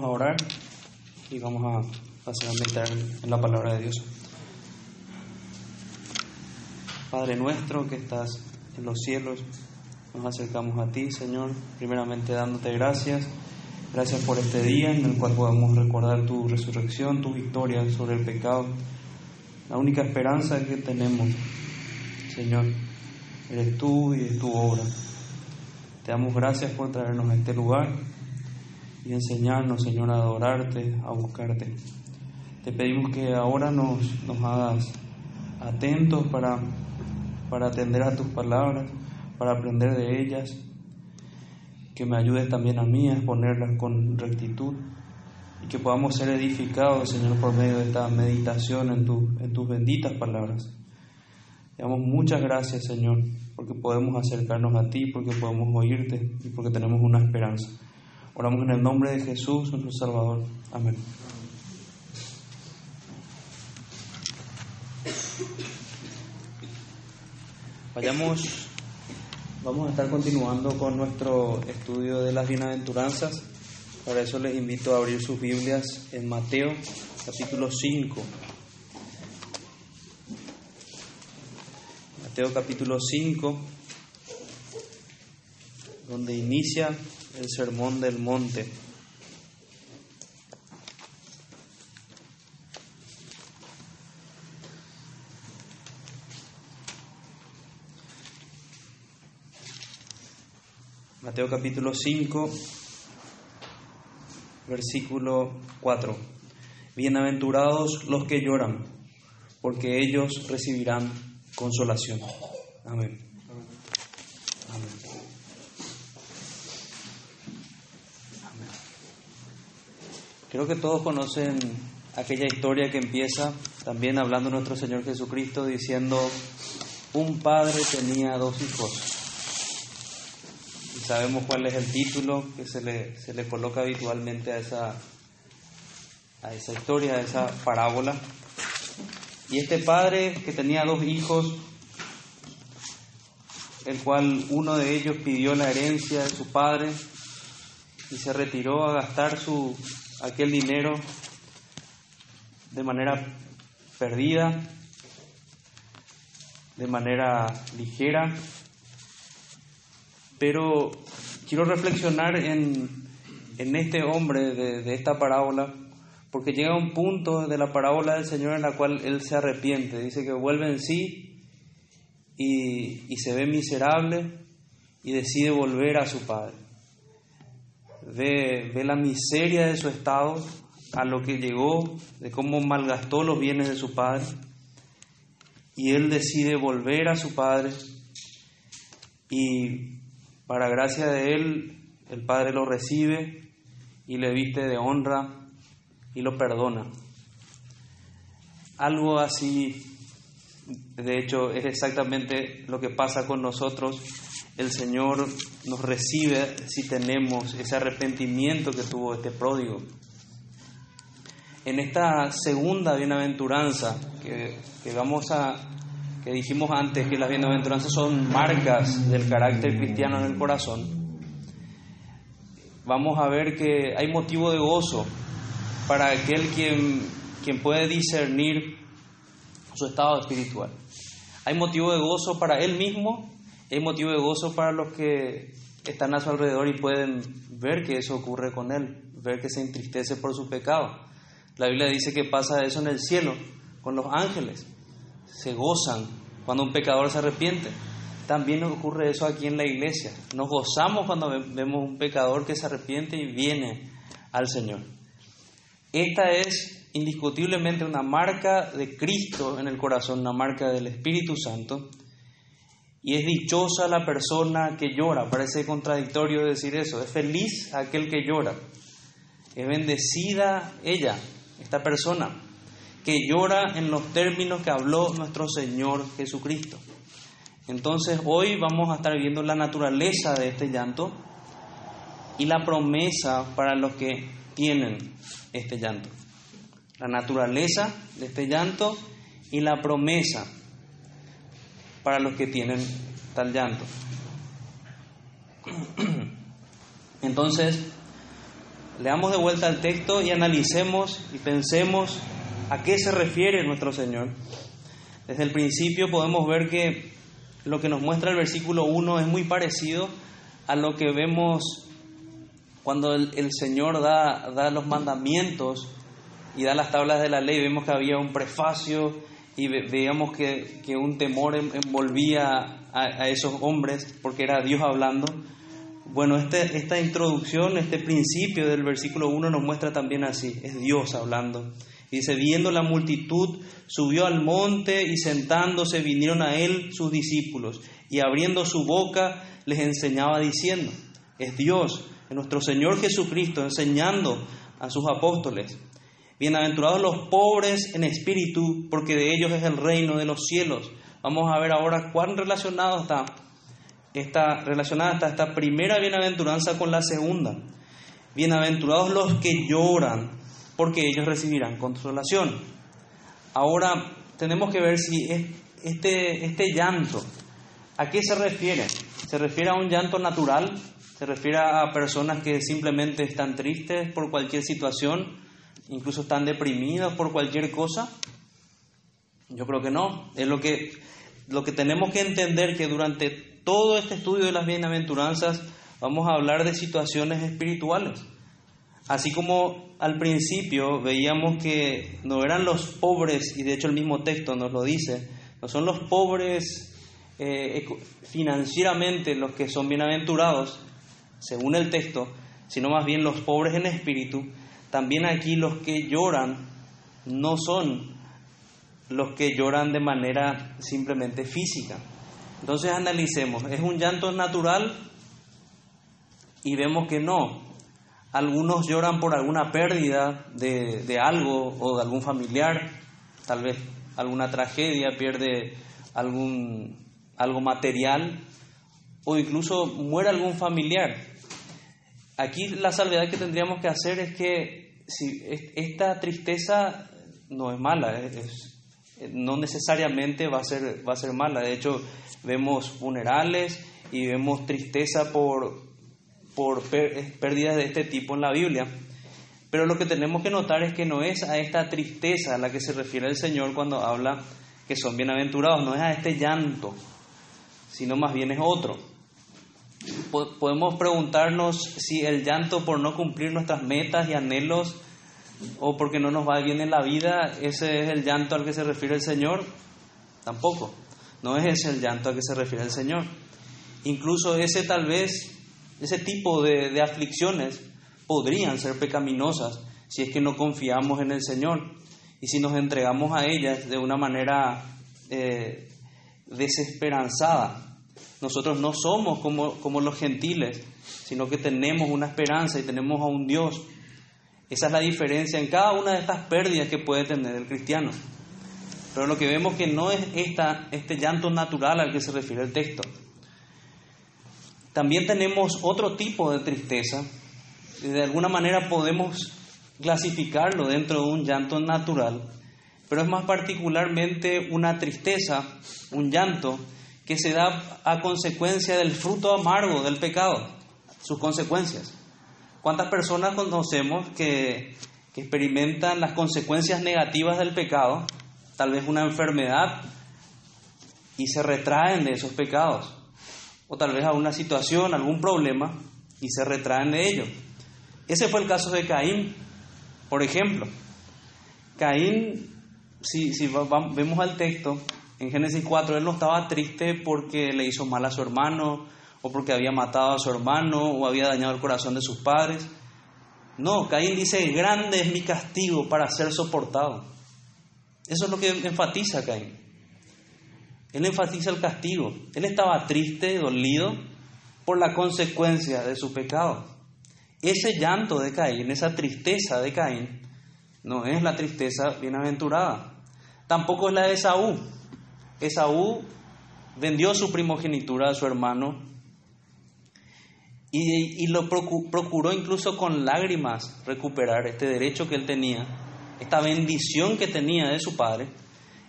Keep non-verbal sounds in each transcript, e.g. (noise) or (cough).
A orar y vamos a pasar a meditar en la palabra de Dios. Padre nuestro que estás en los cielos, nos acercamos a ti, Señor, primeramente dándote gracias. Gracias por este día en el cual podemos recordar tu resurrección, tu victoria sobre el pecado. La única esperanza que tenemos, Señor, eres tú y es tu obra. Te damos gracias por traernos a este lugar y enseñarnos, Señor, a adorarte, a buscarte. Te pedimos que ahora nos, nos hagas atentos para, para atender a tus palabras, para aprender de ellas, que me ayudes también a mí a exponerlas con rectitud y que podamos ser edificados, Señor, por medio de esta meditación en, tu, en tus benditas palabras. Te damos muchas gracias, Señor, porque podemos acercarnos a ti, porque podemos oírte y porque tenemos una esperanza. Oramos en el nombre de Jesús, nuestro Salvador. Amén. Vayamos, vamos a estar continuando con nuestro estudio de las bienaventuranzas. Para eso les invito a abrir sus Biblias en Mateo capítulo 5. Mateo capítulo 5, donde inicia el sermón del monte. Mateo capítulo 5, versículo 4. Bienaventurados los que lloran, porque ellos recibirán consolación. Amén. Creo que todos conocen aquella historia que empieza también hablando nuestro Señor Jesucristo diciendo, un padre tenía dos hijos. Y sabemos cuál es el título que se le, se le coloca habitualmente a esa, a esa historia, a esa parábola. Y este padre que tenía dos hijos, el cual uno de ellos pidió la herencia de su padre y se retiró a gastar su, aquel dinero de manera perdida, de manera ligera, pero quiero reflexionar en, en este hombre de, esta parábola, porque llega un punto de la parábola del Señor en la cual él se arrepiente, dice que vuelve en sí y, y se ve miserable y decide volver a su padre. Ve, ve la miseria de su estado, a lo que llegó, de cómo malgastó los bienes de su padre, y él decide volver a su padre, y para gracia de él, el padre lo recibe y le viste de honra y lo perdona. Algo así, de hecho, es exactamente lo que pasa con nosotros el Señor nos recibe si tenemos ese arrepentimiento que tuvo este pródigo. En esta segunda bienaventuranza que, que, vamos a que dijimos antes que las bienaventuranzas son marcas del carácter cristiano en el corazón, vamos a ver que hay motivo de gozo para aquel quien, quien puede discernir su estado espiritual. Hay motivo de gozo para él mismo hay motivo de gozo para los que están a su alrededor y pueden ver que eso ocurre con él, ver que se entristece por su pecado. La Biblia dice que pasa eso en el cielo, con los ángeles. Se gozan cuando un pecador se arrepiente. También ocurre eso aquí en la iglesia. Nos gozamos cuando vemos un pecador que se arrepiente y viene al Señor. Esta es indiscutiblemente una marca de Cristo en el corazón, una marca del Espíritu Santo y es dichosa la persona que llora. Parece contradictorio decir eso. Es feliz aquel que llora. Es bendecida ella, esta persona, que llora en los términos que habló nuestro Señor Jesucristo. Entonces hoy vamos a estar viendo la naturaleza de este llanto y la promesa para los que tienen este llanto. La naturaleza de este llanto y la promesa para los que tienen tal llanto. Entonces, leamos de vuelta el texto y analicemos y pensemos a qué se refiere nuestro Señor. Desde el principio podemos ver que lo que nos muestra el versículo 1 es muy parecido a lo que vemos cuando el, Señor da, da, los mandamientos y da las tablas de la ley. Vemos que había un prefacio y veíamos que, que un temor envolvía a, esos hombres porque era Dios hablando. Bueno, este, esta introducción, este principio del versículo 1 nos muestra también así, es Dios hablando. Dice, viendo la multitud, subió al monte y sentándose vinieron a él sus discípulos y abriendo su boca les enseñaba diciendo, es Dios, es nuestro Señor Jesucristo enseñando a sus apóstoles. Bienaventurados los pobres en espíritu, porque de ellos es el reino de los cielos. Vamos a ver ahora cuán relacionado está, está relacionada está esta primera bienaventuranza con la segunda. Bienaventurados los que lloran, porque ellos recibirán consolación. Ahora tenemos que ver si este, este llanto, ¿a qué se refiere? ¿Se refiere a un llanto natural? ¿Se refiere a personas que simplemente están tristes por cualquier situación? ¿Incluso están deprimidas por cualquier cosa? Yo creo que no. Es lo que, lo que tenemos que entender que durante todo este estudio de las bienaventuranzas vamos a hablar de situaciones espirituales. Así como al principio veíamos que no eran los pobres, y de hecho el mismo texto nos lo dice, no son los pobres eh, financieramente los que son bienaventurados, según el texto, sino más bien los pobres en espíritu, también aquí los que lloran no son los que lloran de manera simplemente física. Entonces analicemos, ¿es un llanto natural? Y vemos que no, algunos lloran por alguna pérdida de, algo o de algún familiar, tal vez alguna tragedia, pierde algún, algo material o incluso muere algún familiar. Aquí la salvedad que tendríamos que hacer es que si esta tristeza no es mala, no necesariamente va a, ser, va a ser mala. De hecho, vemos funerales y vemos tristeza por, por pérdidas de este tipo en la Biblia. Pero lo que tenemos que notar es que no es a esta tristeza a la que se refiere el Señor cuando habla que son bienaventurados, no es a este llanto, sino más bien es otro. Podemos preguntarnos si el llanto por no cumplir nuestras metas y anhelos o porque no nos va bien en la vida, ese es el llanto al que se refiere el Señor. Tampoco, no es ese el llanto al que se refiere el Señor. Incluso ese tal vez ese tipo de, aflicciones podrían ser pecaminosas si es que no confiamos en el Señor y si nos entregamos a ellas de una manera eh, desesperanzada. Nosotros no somos como, como los gentiles, sino que tenemos una esperanza y tenemos a un Dios. Esa es la diferencia en cada una de estas pérdidas que puede tener el cristiano. Pero lo que vemos que no es esta, este llanto natural al que se refiere el texto. También tenemos otro tipo de tristeza, de alguna manera podemos clasificarlo dentro de un llanto natural, pero es más particularmente una tristeza, un llanto, que se da a consecuencia del fruto amargo del pecado, sus consecuencias. ¿Cuántas personas conocemos que, que experimentan las consecuencias negativas del pecado, tal vez una enfermedad, y se retraen de esos pecados? o tal vez a una situación, algún problema, y se retraen de ello. Ese fue el caso de Caín, por ejemplo. Caín, si, si vemos al texto, en Génesis 4, él no estaba triste porque le hizo mal a su hermano, o porque había matado a su hermano, o había dañado el corazón de sus padres. No, Caín dice, grande es mi castigo para ser soportado. Eso es lo que enfatiza Caín. Él enfatiza el castigo. Él estaba triste, dolido por la consecuencia de su pecado. Ese llanto de Caín, esa tristeza de Caín, no es la tristeza bienaventurada. Tampoco es la de Esaú. Esaú vendió su primogenitura a su hermano y, y lo procuró incluso con lágrimas recuperar este derecho que él tenía, esta bendición que tenía de su padre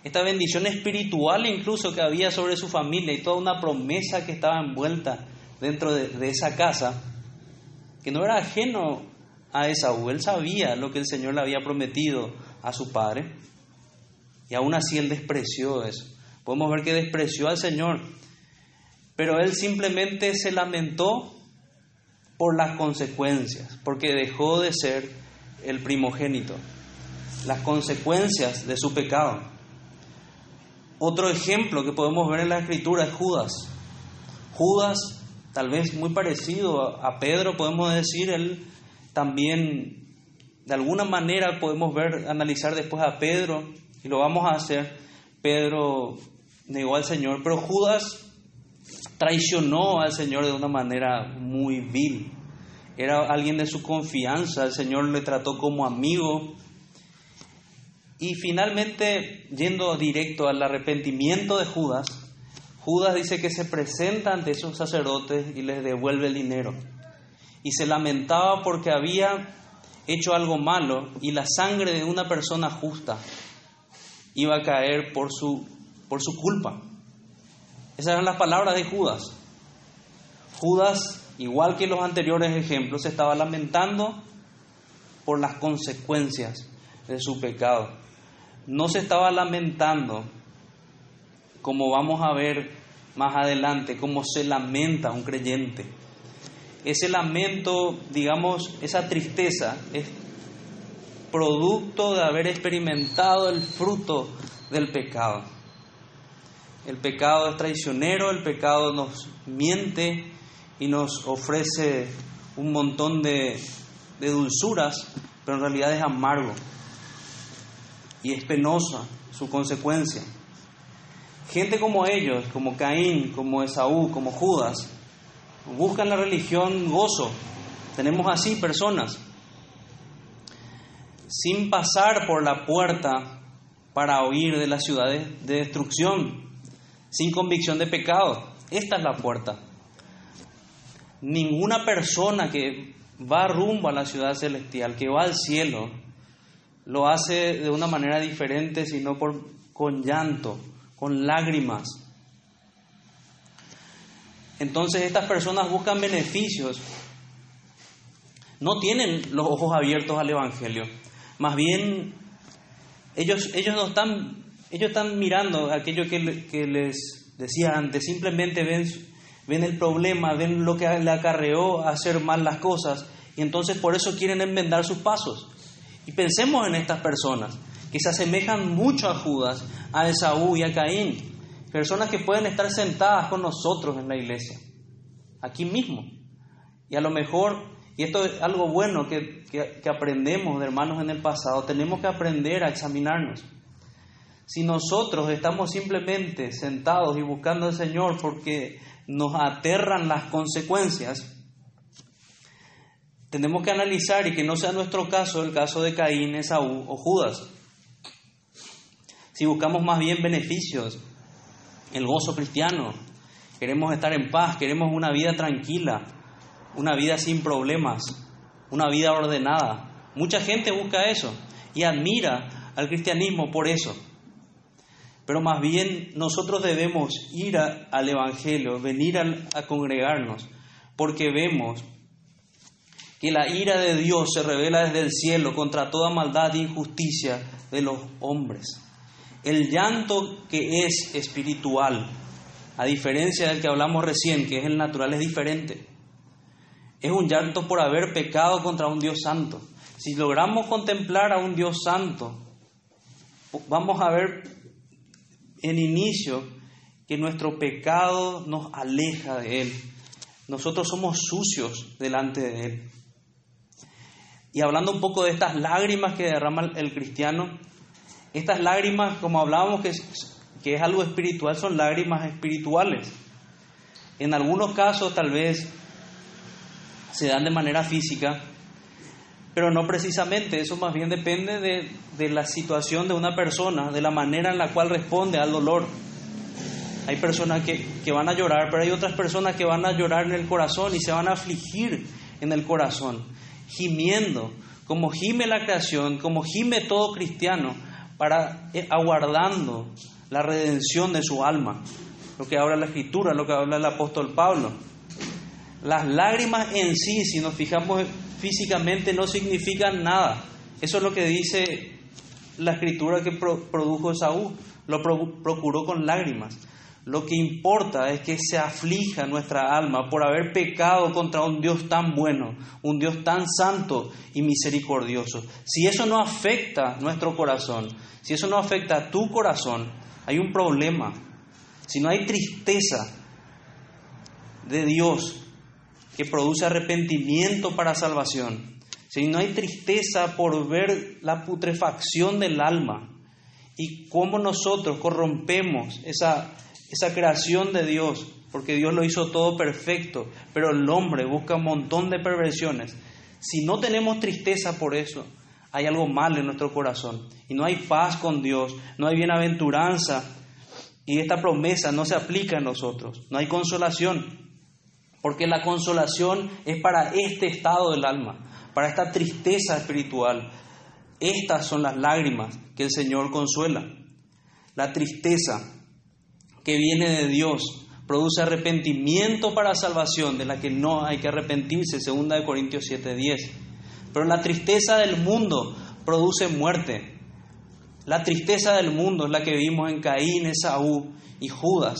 esta bendición espiritual incluso que había sobre su familia y toda una promesa que estaba envuelta dentro de, esa casa, que no era ajeno a Esaú. Él sabía lo que el Señor le había prometido a su padre y aún así él despreció eso. Podemos ver que despreció al Señor, pero él simplemente se lamentó por las consecuencias, porque dejó de ser el primogénito, las consecuencias de su pecado. Otro ejemplo que podemos ver en la escritura es Judas. Judas, tal vez muy parecido a Pedro, podemos decir, él también, de alguna manera podemos ver, analizar después a Pedro, y lo vamos a hacer. Pedro negó al Señor, pero Judas traicionó al Señor de una manera muy vil. Era alguien de su confianza, el Señor le trató como amigo. Y finalmente, yendo directo al arrepentimiento de Judas, Judas dice que se presenta ante esos sacerdotes y les devuelve el dinero. Y se lamentaba porque había hecho algo malo y la sangre de una persona justa iba a caer por su, por su culpa. Esas eran las palabras de Judas. Judas, igual que los anteriores ejemplos, se estaba lamentando por las consecuencias de su pecado. No se estaba lamentando, como vamos a ver más adelante, como se lamenta un creyente. Ese lamento, digamos, esa tristeza es producto de haber experimentado el fruto del pecado. El pecado es traicionero, el pecado nos miente y nos ofrece un montón de, dulzuras, pero en realidad es amargo y es penosa su consecuencia. Gente como ellos, como Caín, como Esaú, como Judas, buscan la religión gozo. Tenemos así personas, sin pasar por la puerta para huir de las ciudades de destrucción, sin convicción de pecado. Esta es la puerta. Ninguna persona que va rumbo a la ciudad celestial, que va al cielo, lo hace de una manera diferente, sino por, con llanto, con lágrimas. Entonces estas personas buscan beneficios, no tienen los ojos abiertos al Evangelio, más bien ellos, ellos no están ellos están mirando aquello que, les decía antes, simplemente ven, ven el problema, ven lo que le acarreó hacer mal las cosas y entonces por eso quieren enmendar sus pasos. Y pensemos en estas personas que se asemejan mucho a Judas, a Esaú y a Caín, personas que pueden estar sentadas con nosotros en la iglesia, aquí mismo. Y a lo mejor, y esto es algo bueno que, que aprendemos de hermanos en el pasado, tenemos que aprender a examinarnos. Si nosotros estamos simplemente sentados y buscando al Señor porque nos aterran las consecuencias, tenemos que analizar y que no sea nuestro caso el caso de Caín, Esaú o Judas. Si buscamos más bien beneficios, el gozo cristiano, queremos estar en paz, queremos una vida tranquila, una vida sin problemas, una vida ordenada. Mucha gente busca eso y admira al cristianismo por eso. Pero más bien nosotros debemos ir al Evangelio, venir a, congregarnos, porque vemos que la ira de Dios se revela desde el cielo contra toda maldad e injusticia de los hombres. El llanto que es espiritual, a diferencia del que hablamos recién, que es el natural, es diferente. Es un llanto por haber pecado contra un Dios santo. Si logramos contemplar a un Dios santo, vamos a ver en inicio que nuestro pecado nos aleja de Él. Nosotros somos sucios delante de Él. Y hablando un poco de estas lágrimas que derrama el cristiano, estas lágrimas, como hablábamos que es, que es algo espiritual, son lágrimas espirituales. En algunos casos tal vez se dan de manera física, pero no precisamente, eso más bien depende de, la situación de una persona, de la manera en la cual responde al dolor. Hay personas que, que, van a llorar, pero hay otras personas que van a llorar en el corazón y se van a afligir en el corazón, gimiendo, como gime la creación, como gime todo cristiano, para eh, aguardando la redención de su alma. Lo que habla la escritura, lo que habla el apóstol Pablo. Las lágrimas en sí, si nos fijamos físicamente no significan nada. Eso es lo que dice la escritura que produjo Saúl. Lo procuró con lágrimas. Lo que importa es que se aflija nuestra alma por haber pecado contra un Dios tan bueno, un Dios tan santo y misericordioso. Si eso no afecta nuestro corazón, si eso no afecta a tu corazón, hay un problema. Si no hay tristeza de Dios que produce arrepentimiento para salvación, si no hay tristeza por ver la putrefacción del alma y cómo nosotros corrompemos esa esa creación de Dios, porque Dios lo hizo todo perfecto, pero el hombre busca un montón de perversiones. Si no tenemos tristeza por eso, hay algo mal en nuestro corazón y no hay paz con Dios, no hay bienaventuranza y esta promesa no se aplica en nosotros, no hay consolación, porque la consolación es para este estado del alma, para esta tristeza espiritual. Estas son las lágrimas que el Señor consuela. La tristeza que viene de Dios produce arrepentimiento para salvación, de la que no hay que arrepentirse, 2 Corintios 7:10. Pero la tristeza del mundo produce muerte. La tristeza del mundo es la que vimos en Caín, Esaú y Judas.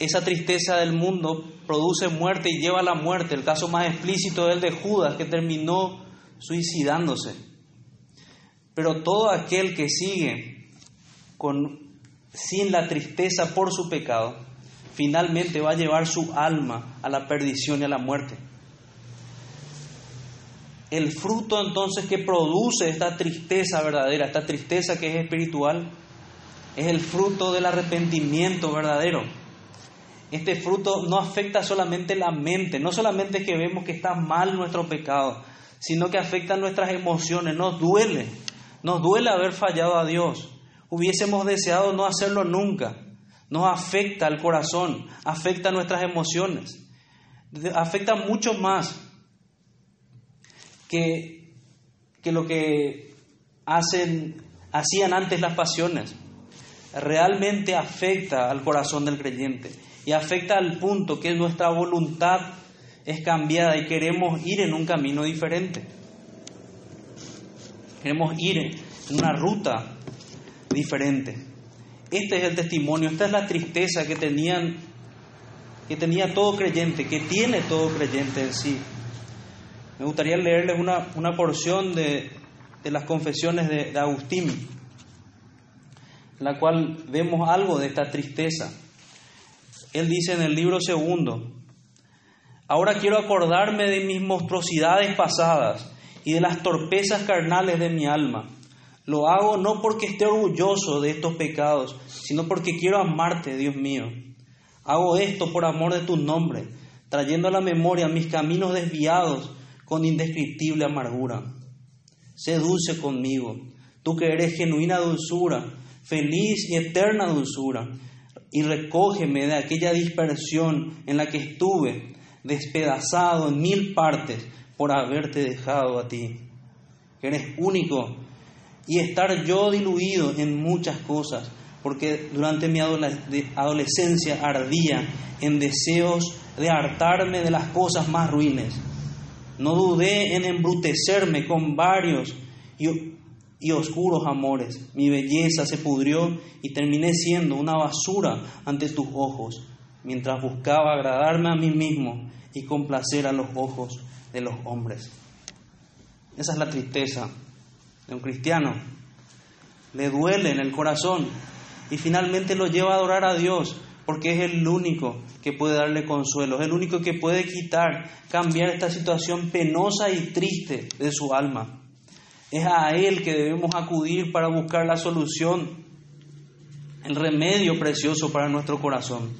Esa tristeza del mundo produce muerte y lleva a la muerte. El caso más explícito es el de Judas, que terminó suicidándose. Pero todo aquel que sigue con sin la tristeza por su pecado, finalmente va a llevar su alma a la perdición y a la muerte. El fruto entonces que produce esta tristeza verdadera, esta tristeza que es espiritual, es el fruto del arrepentimiento verdadero. Este fruto no afecta solamente la mente, no solamente que vemos que está mal nuestro pecado, sino que afecta nuestras emociones, nos duele, nos duele haber fallado a Dios, Hubiésemos deseado no hacerlo nunca. Nos afecta al corazón, afecta nuestras emociones, afecta mucho más que, que lo que hacen, hacían antes las pasiones. Realmente afecta al corazón del creyente y afecta al punto que nuestra voluntad es cambiada y queremos ir en un camino diferente. Queremos ir en una ruta diferente. Este es el testimonio, esta es la tristeza que tenían que tenía todo creyente, que tiene todo creyente en sí. Me gustaría leerles una, una porción de, de, las confesiones de, de Agustín, en la cual vemos algo de esta tristeza. Él dice en el libro segundo, ahora quiero acordarme de mis monstruosidades pasadas y de las torpezas carnales de mi alma lo hago no porque esté orgulloso de estos pecados, sino porque quiero amarte, Dios mío. Hago esto por amor de tu nombre, trayendo a la memoria mis caminos desviados con indescriptible amargura. Sé dulce conmigo, tú que eres genuina dulzura, feliz y eterna dulzura, y recógeme de aquella dispersión en la que estuve, despedazado en mil partes por haberte dejado a ti, que eres único y estar yo diluido en muchas cosas, porque durante mi adolescencia ardía en deseos de hartarme de las cosas más ruines. No dudé en embrutecerme con varios y, y oscuros amores. Mi belleza se pudrió y terminé siendo una basura ante tus ojos, mientras buscaba agradarme a mí mismo y complacer a los ojos de los hombres. Esa es la tristeza de un cristiano. Le duele en el corazón y finalmente lo lleva a adorar a Dios porque es el único que puede darle consuelo, es el único que puede quitar, cambiar esta situación penosa y triste de su alma. Es a Él que debemos acudir para buscar la solución, el remedio precioso para nuestro corazón.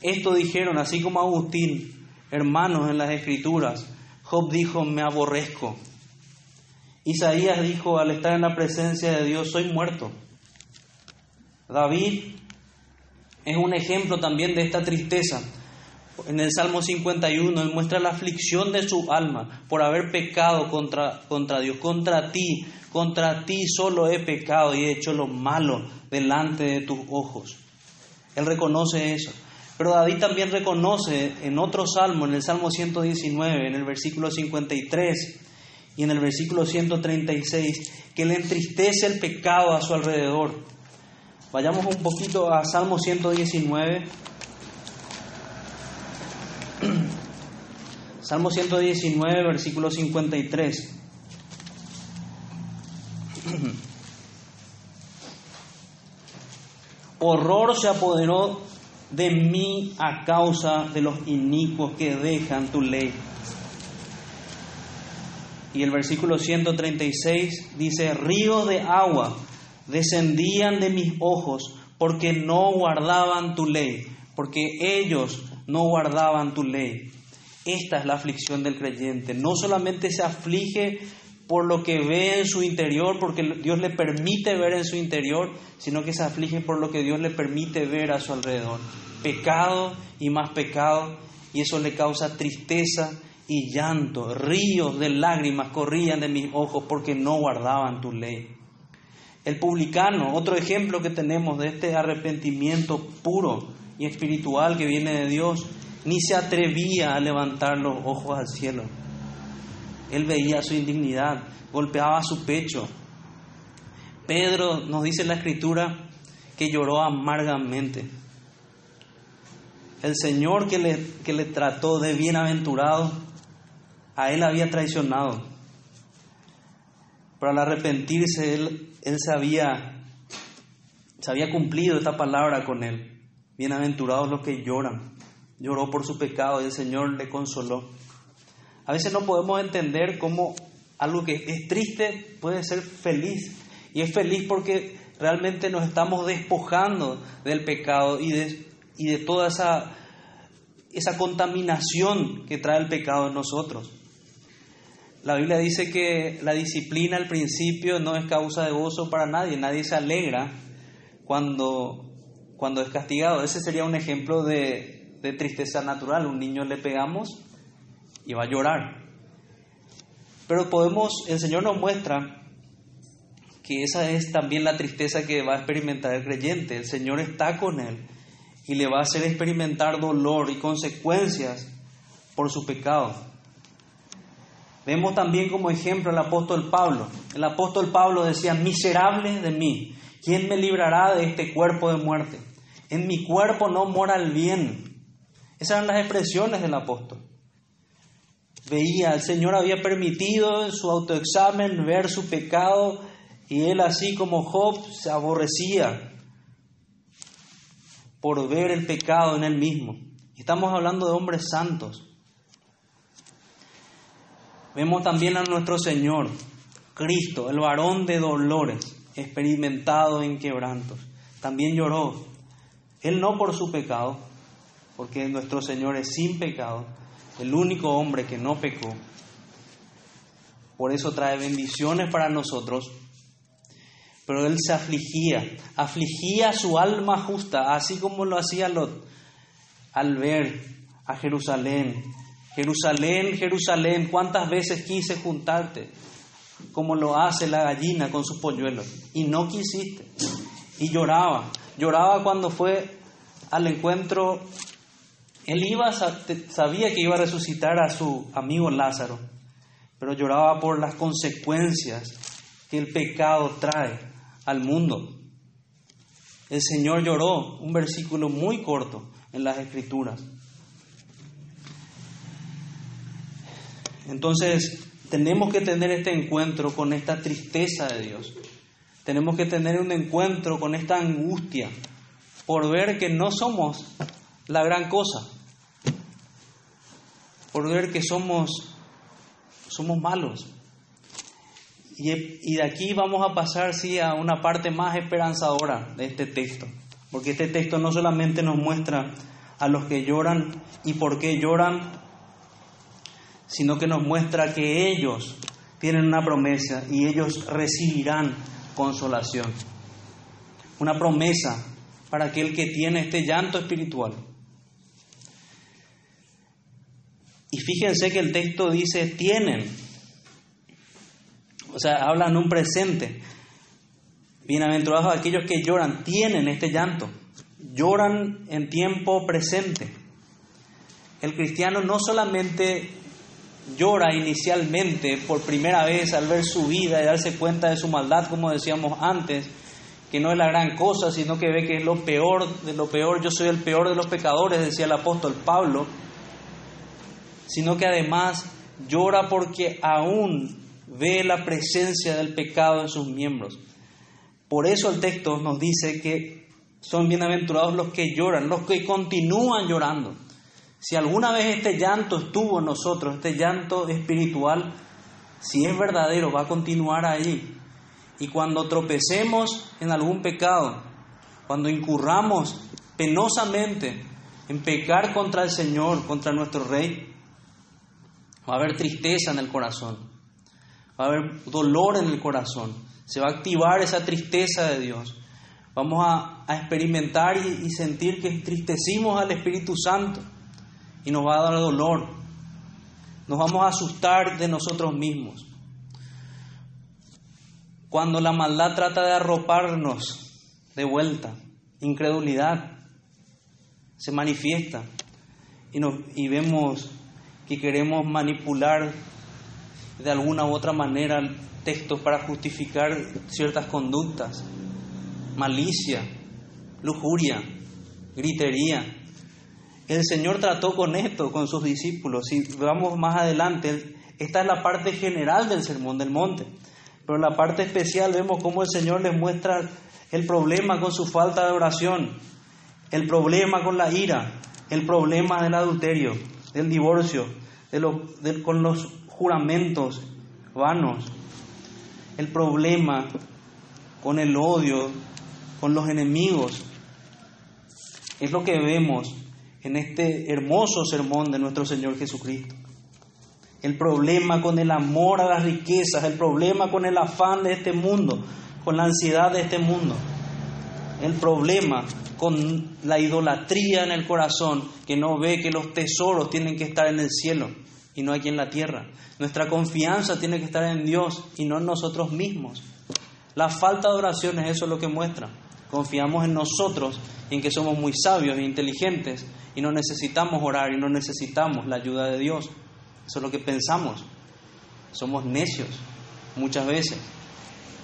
Esto dijeron, así como Agustín, hermanos en las Escrituras, Job dijo, me aborrezco Isaías dijo al estar en la presencia de Dios, soy muerto. David es un ejemplo también de esta tristeza. En el Salmo 51 él muestra la aflicción de su alma por haber pecado contra, contra Dios, contra ti, contra ti solo he pecado y he hecho lo malo delante de tus ojos. Él reconoce eso. Pero David también reconoce en otro salmo, en el Salmo 119, en el versículo 53 y en el versículo 136, que le entristece el pecado a su alrededor. Vayamos un poquito a Salmo 119. Salmo 119, versículo 53. Horror se apoderó de mí a causa de los inicuos que dejan tu ley. Y el versículo 136 dice, ríos de agua descendían de mis ojos porque no guardaban tu ley, porque ellos no guardaban tu ley. Esta es la aflicción del creyente. No solamente se aflige por lo que ve en su interior, porque Dios le permite ver en su interior, sino que se aflige por lo que Dios le permite ver a su alrededor. Pecado y más pecado, y eso le causa tristeza y llanto. Ríos de lágrimas corrían de mis ojos porque no guardaban tu ley. El publicano, otro ejemplo que tenemos de este arrepentimiento puro y espiritual que viene de Dios, ni se atrevía a levantar los ojos al cielo él veía su indignidad, golpeaba su pecho. Pedro nos dice la escritura que lloró amargamente. El Señor que le, que le trató de bienaventurado, a él había traicionado. Pero al arrepentirse, él, él se, había, se había cumplido esta palabra con él. Bienaventurados los que lloran. Lloró por su pecado y el Señor le consoló. A veces no podemos entender cómo algo que es triste puede ser feliz. Y es feliz porque realmente nos estamos despojando del pecado y de, y de toda esa, esa contaminación que trae el pecado en nosotros. La Biblia dice que la disciplina al principio no es causa de gozo para nadie, nadie se alegra cuando, cuando es castigado. Ese sería un ejemplo de, de tristeza natural. Un niño le pegamos y va a llorar. Pero podemos, el Señor nos muestra que esa es también la tristeza que va a experimentar el creyente. El Señor está con él y le va a hacer experimentar dolor y consecuencias por su pecado. Vemos también como ejemplo el apóstol Pablo. El apóstol Pablo decía, miserable de mí, ¿quién me librará de este cuerpo de muerte? En mi cuerpo no mora el bien. Esas eran las expresiones del apóstol veía, el Señor había permitido en su autoexamen ver su pecado y él así como Job se aborrecía por ver el pecado en él mismo. Estamos hablando de hombres santos. Vemos también a nuestro Señor, Cristo, el varón de dolores, experimentado en quebrantos. También lloró. Él no por su pecado, porque nuestro Señor es sin pecado, el único hombre que no pecó. Por eso trae bendiciones para nosotros. Pero él se afligía, afligía su alma justa, así como lo hacía Lot al ver a Jerusalén. Jerusalén, Jerusalén, ¿cuántas veces quise juntarte? Como lo hace la gallina con sus polluelos. Y no quisiste. Y lloraba. Lloraba cuando fue al encuentro él iba, sabía que iba a resucitar a su amigo Lázaro, pero lloraba por las consecuencias que el pecado trae al mundo. El Señor lloró, un versículo muy corto en las Escrituras. Entonces, tenemos que tener este encuentro con esta tristeza de Dios. Tenemos que tener un encuentro con esta angustia por ver que no somos la gran cosa por ver que somos, somos malos. Y, de aquí vamos a pasar sí, a una parte más esperanzadora de este texto, porque este texto no solamente nos muestra a los que lloran y por qué lloran, sino que nos muestra que ellos tienen una promesa y ellos recibirán consolación. Una promesa para aquel que tiene este llanto espiritual. Y fíjense que el texto dice tienen. O sea, hablan un presente. Bienaventurados aquellos que lloran, tienen este llanto. lloran en tiempo presente. El cristiano no solamente llora inicialmente por primera vez al ver su vida y darse cuenta de su maldad, como decíamos antes, que no es la gran cosa, sino que ve que es lo peor de lo peor, yo soy el peor de los pecadores, decía el apóstol Pablo, sino que además llora porque aún ve la presencia del pecado en sus miembros. Por eso el texto nos dice que son bienaventurados los que lloran, los que continúan llorando. Si alguna vez este llanto estuvo en nosotros, este llanto espiritual, si es verdadero, va a continuar ahí. Y cuando tropecemos en algún pecado, cuando incurramos penosamente en pecar contra el Señor, contra nuestro Rey, va a haber tristeza en el corazón, va a haber dolor en el corazón, se va a activar esa tristeza de Dios. Vamos a, experimentar y, y sentir que entristecimos al Espíritu Santo y nos va a dar dolor. Nos vamos a asustar de nosotros mismos. Cuando la maldad trata de arroparnos de vuelta, incredulidad se manifiesta y, nos, y vemos que queremos manipular de alguna u otra manera textos para justificar ciertas conductas, malicia, lujuria, gritería. El Señor trató con esto, con sus discípulos. Si vamos más adelante, esta es la parte general del Sermón del Monte. Pero en la parte especial vemos cómo el Señor les muestra el problema con su falta de oración, el problema con la ira, el problema del adulterio, del divorcio, de con los juramentos vanos, el problema con el odio, con los enemigos. Es lo que vemos en este hermoso sermón de nuestro Señor Jesucristo. El problema con el amor a las riquezas, el problema con el afán de este mundo, con la ansiedad de este mundo, el problema con la idolatría en el corazón, que no ve que los tesoros tienen que estar en el cielo y no aquí en la tierra. Nuestra confianza tiene que estar en Dios y no en nosotros mismos. La falta de oración es eso lo que muestra. Confiamos en nosotros en que somos muy sabios e inteligentes y no necesitamos orar y no necesitamos la ayuda de Dios. Eso es lo que pensamos. Somos necios muchas veces.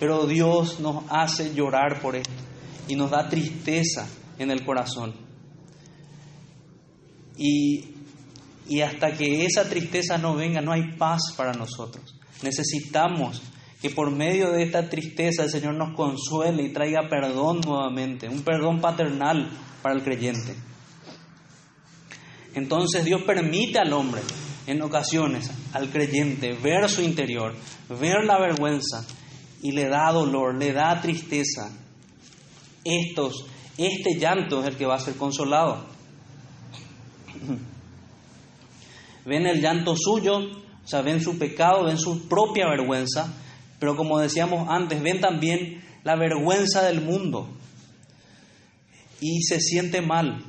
Pero Dios nos hace llorar por esto y nos da tristeza en el corazón. Y, y hasta que esa tristeza no venga, no hay paz para nosotros. Necesitamos que por medio de esta tristeza el Señor nos consuele y traiga perdón nuevamente, un perdón paternal para el creyente. Entonces Dios permite al hombre, en ocasiones, al creyente, ver su interior, ver la vergüenza y le da dolor, le da tristeza. Estos este llanto es el que va a ser consolado. Ven el llanto suyo, o sea, ven su pecado, ven su propia vergüenza, pero como decíamos antes, ven también la vergüenza del mundo y se siente mal,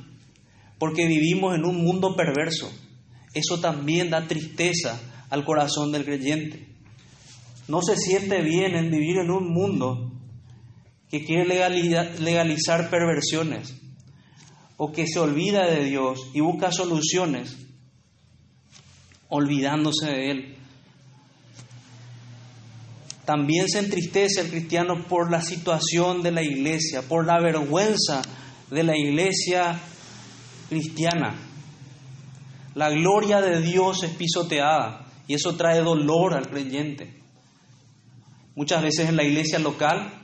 porque vivimos en un mundo perverso. Eso también da tristeza al corazón del creyente. No se siente bien en vivir en un mundo que quiere legalizar perversiones o que se olvida de Dios y busca soluciones olvidándose de Él. También se entristece el cristiano por la situación de la iglesia, por la vergüenza de la iglesia cristiana. La gloria de Dios es pisoteada y eso trae dolor al creyente. Muchas veces en la iglesia local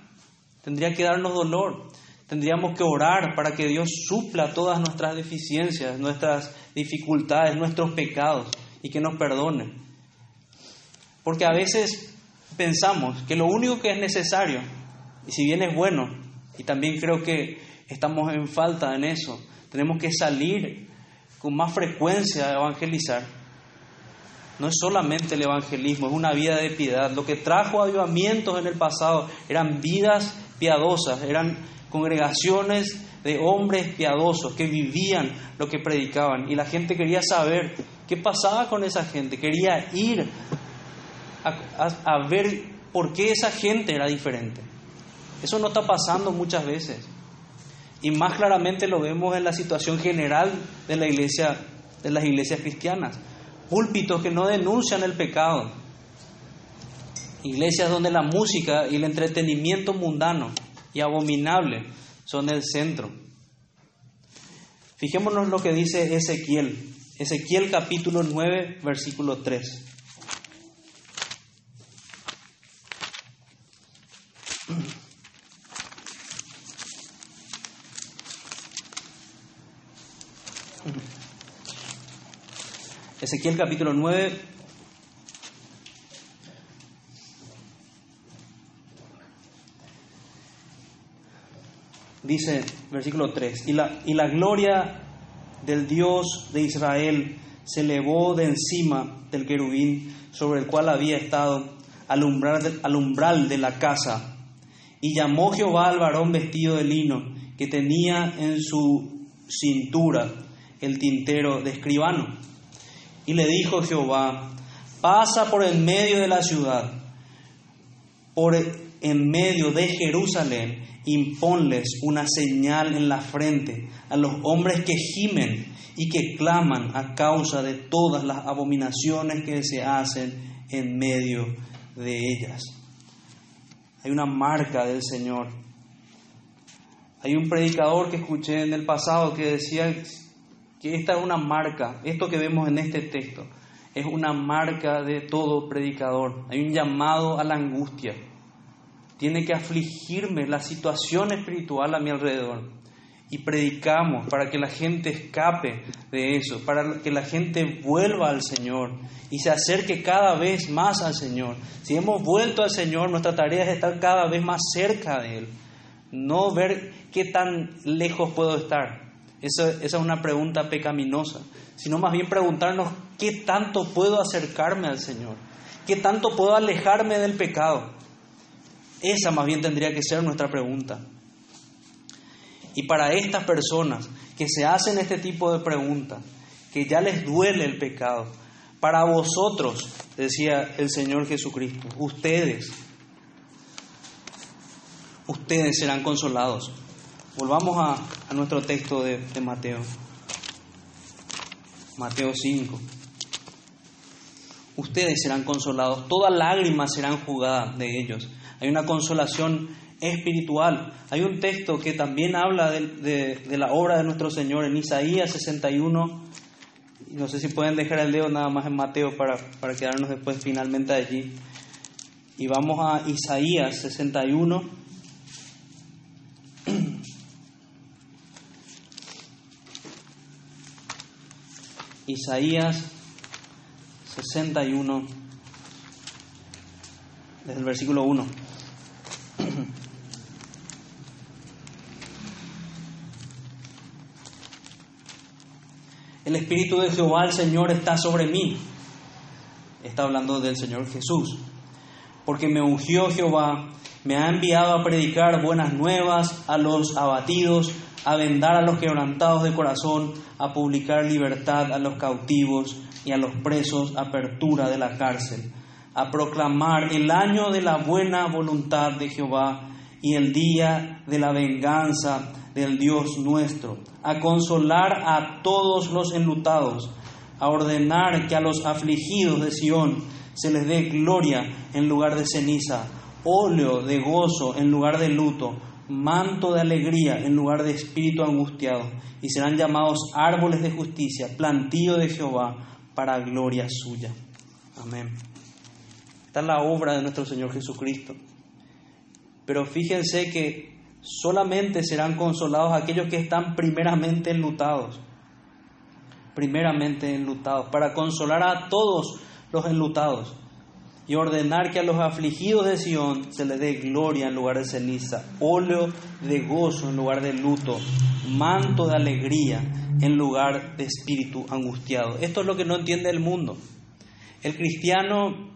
Tendría que darnos dolor. Tendríamos que orar para que Dios supla todas nuestras deficiencias, nuestras dificultades, nuestros pecados y que nos perdone. Porque a veces pensamos que lo único que es necesario, y si bien es bueno, y también creo que estamos en falta en eso, tenemos que salir con más frecuencia a evangelizar. No es solamente el evangelismo, es una vida de piedad. Lo que trajo avivamientos en el pasado eran vidas piadosas, eran congregaciones de hombres piadosos que vivían lo que predicaban y la gente quería saber qué pasaba con esa gente, quería ir a, ver por qué esa gente era diferente. Eso no está pasando muchas veces. Y más claramente lo vemos en la situación general de la iglesia, de las iglesias cristianas. Púlpitos que no denuncian el pecado. Iglesias donde la música y el entretenimiento mundano y abominable son el centro. Fijémonos lo que dice Ezequiel. Ezequiel capítulo 9, versículo 3. Ezequiel capítulo 9. Dice, versículo 3, y la, y la gloria del Dios de Israel se elevó de encima del querubín sobre el cual había estado al umbral, al umbral de la casa. Y llamó Jehová al varón vestido de lino que tenía en su cintura el tintero de escribano y le dijo Jehová, pasa por en medio de la ciudad, por en medio de Jerusalén, imponles una señal en la frente a los hombres que gimen y que claman a causa de todas las abominaciones que se hacen en medio de ellas. Hay una marca del Señor. Hay un predicador que escuché en el pasado que decía que esta es una marca, esto que vemos en este texto, es una marca de todo predicador. Hay un llamado a la angustia. Tiene que afligirme la situación espiritual a mi alrededor. Y predicamos para que la gente escape de eso, para que la gente vuelva al Señor y se acerque cada vez más al Señor. Si hemos vuelto al Señor, nuestra tarea es estar cada vez más cerca de Él. No ver qué tan lejos puedo estar, esa, es una pregunta pecaminosa, sino más bien preguntarnos qué tanto puedo acercarme al Señor, qué tanto puedo alejarme del pecado. Esa más bien tendría que ser nuestra pregunta. Y para estas personas que se hacen este tipo de preguntas, que ya les duele el pecado, para vosotros, decía el Señor Jesucristo, ustedes, ustedes serán consolados. Volvamos a, nuestro texto de, Mateo. Mateo 5. Ustedes serán consolados, toda lágrima serán jugadas de ellos. Hay una consolación espiritual. Hay un texto que también habla de, la obra de nuestro Señor en Isaías 61. No sé si pueden dejar el dedo nada más en Mateo para, para quedarnos después finalmente allí. Y vamos a Isaías 61 (clears throat) Isaías 61, desde el versículo 1. (clears throat) El Espíritu de Jehová, el Señor, está sobre mí. Está hablando del Señor Jesús. Porque me ungió Jehová, me ha enviado a predicar buenas nuevas a los abatidos, a vendar a los quebrantados de corazón, a publicar libertad a los cautivos y a los presos, apertura de la cárcel, a proclamar el año de la buena voluntad de Jehová y el día de la venganza del Dios nuestro, a consolar a todos los enlutados, a ordenar que a los afligidos de Sión se les dé gloria en lugar de ceniza, óleo de gozo en lugar de luto, manto de alegría en lugar de espíritu angustiado, y serán llamados árboles de justicia, plantío de Jehová para gloria suya. Amén. Esta es la obra de nuestro Señor Jesucristo. Pero fíjense que solamente serán consolados aquellos que están primeramente enlutados. Primeramente enlutados, para consolar a todos los enlutados y ordenar que a los afligidos de Sión se les dé gloria en lugar de ceniza, óleo de gozo en lugar de luto, manto de alegría en lugar de espíritu angustiado. Esto es lo que no entiende el mundo. El cristiano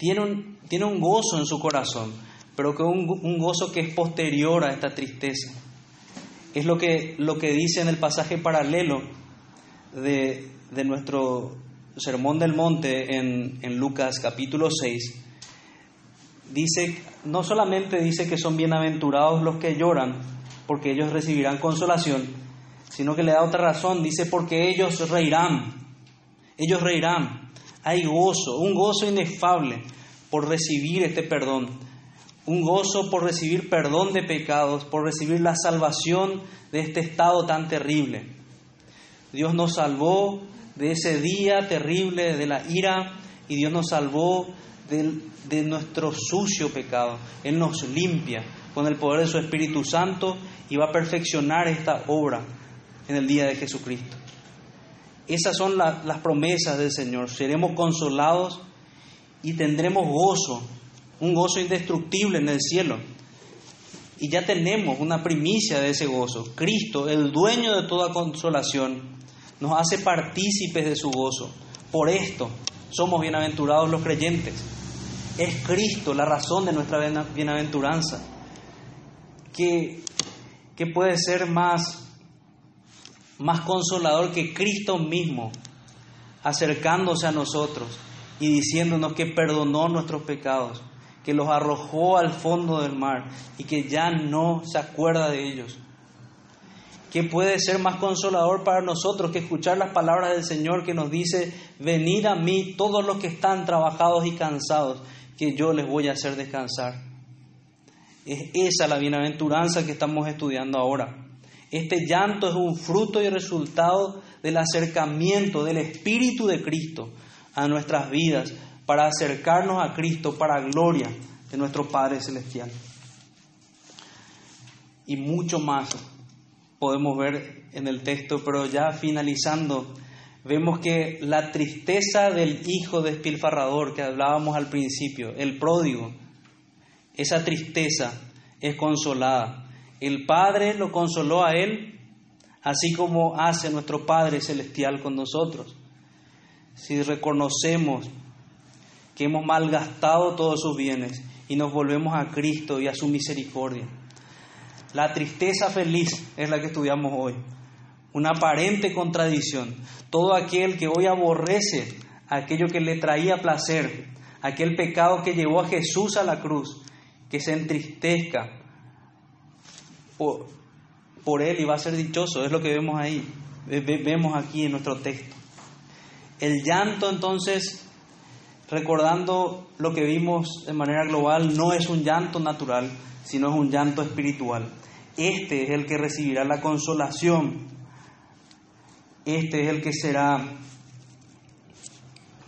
tiene un, tiene un gozo en su corazón, pero que un, un gozo que es posterior a esta tristeza. Es lo que, lo que dice en el pasaje paralelo de, de nuestro Sermón del Monte en, en Lucas capítulo 6, dice, no solamente dice que son bienaventurados los que lloran, porque ellos recibirán consolación, sino que le da otra razón, dice porque ellos reirán, ellos reirán. Hay gozo, un gozo inefable por recibir este perdón, un gozo por recibir perdón de pecados, por recibir la salvación de este estado tan terrible. Dios nos salvó de ese día terrible de la ira y Dios nos salvó de, de nuestro sucio pecado. Él nos limpia con el poder de su Espíritu Santo y va a perfeccionar esta obra en el día de Jesucristo. Esas son las promesas del Señor. Seremos consolados y tendremos gozo, un gozo indestructible en el cielo. Y ya tenemos una primicia de ese gozo. Cristo, el dueño de toda consolación, nos hace partícipes de su gozo. Por esto somos bienaventurados los creyentes. Es Cristo la razón de nuestra bienaventuranza. Que, que puede ser más, más consolador que Cristo mismo acercándose a nosotros y diciéndonos que perdonó nuestros pecados, que los arrojó al fondo del mar y que ya no se acuerda de ellos. ¿Qué puede ser más consolador para nosotros que escuchar las palabras del Señor que nos dice, venid a mí todos los que están trabajados y cansados, que yo les voy a hacer descansar? Es esa la bienaventuranza que estamos estudiando ahora. Este llanto es un fruto y resultado del acercamiento del Espíritu de Cristo a nuestras vidas para acercarnos a Cristo para gloria de nuestro Padre Celestial. Y mucho más podemos ver en el texto, pero ya finalizando, vemos que la tristeza del hijo despilfarrador que hablábamos al principio, el pródigo, esa tristeza es consolada. El Padre lo consoló a él, así como hace nuestro Padre Celestial con nosotros. Si reconocemos que hemos malgastado todos sus bienes y nos volvemos a Cristo y a su misericordia. La tristeza feliz es la que estudiamos hoy. Una aparente contradicción. Todo aquel que hoy aborrece aquello que le traía placer, aquel pecado que llevó a Jesús a la cruz, que se entristezca por, él y va a ser dichoso, es lo que vemos ahí, vemos aquí en nuestro texto. El llanto entonces, recordando lo que vimos de manera global, no es un llanto natural, sino es un llanto espiritual. Este es el que recibirá la consolación. Este es el que será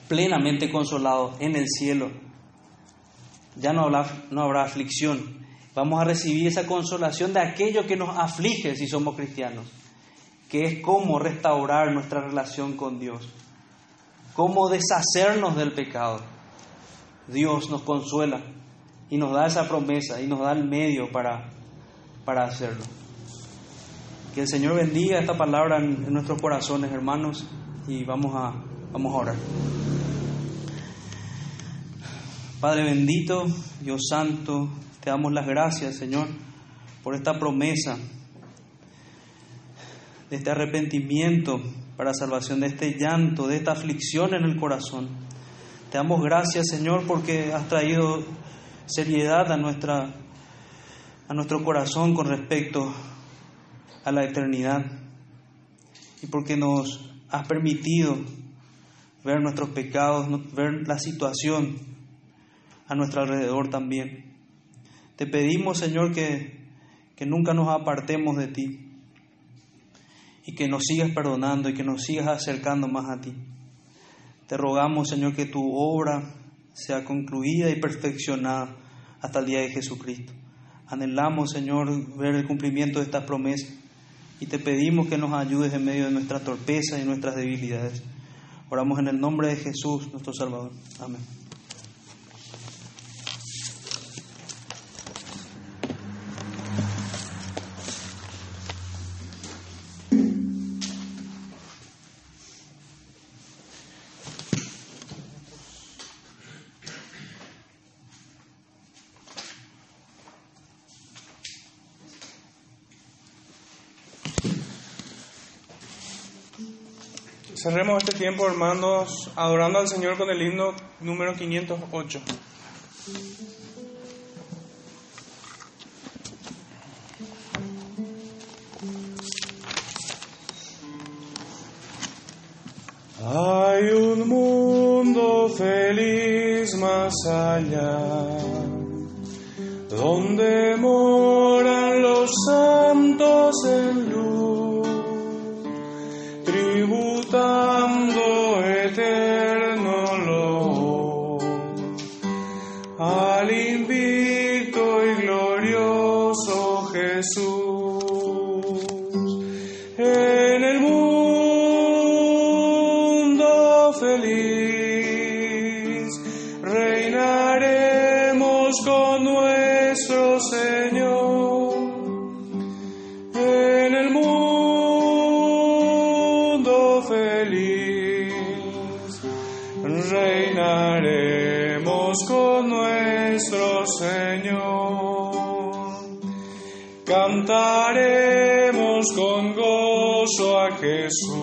plenamente consolado en el cielo. Ya no habrá, no habrá aflicción. Vamos a recibir esa consolación de aquello que nos aflige si somos cristianos, que es cómo restaurar nuestra relación con Dios, cómo deshacernos del pecado. Dios nos consuela y nos da esa promesa y nos da el medio para, para hacerlo. Que el Señor bendiga esta palabra en, nuestros corazones, hermanos, y vamos a, vamos a orar. Padre bendito, Dios santo, te damos las gracias, Señor, por esta promesa de este arrepentimiento para salvación, de este llanto, de esta aflicción en el corazón. Te damos gracias, Señor, porque has traído seriedad a, nuestra, a nuestro corazón con respecto a la eternidad y porque nos has permitido ver nuestros pecados, ver la situación a nuestro alrededor también. Te pedimos, Señor, que, que nunca nos apartemos de ti y que nos sigas perdonando y que nos sigas acercando más a ti. Te rogamos, Señor, que tu obra sea concluida y perfeccionada hasta el día de Jesucristo. Anhelamos, Señor, ver el cumplimiento de estas promesas y te pedimos que nos ayudes en medio de nuestra torpeza y nuestras debilidades. Oramos en el nombre de Jesús, nuestro Salvador. Amén. Cerremos este tiempo, hermanos, adorando al Señor con el himno número 508. Hay un mundo feliz más allá, donde moran los santos en a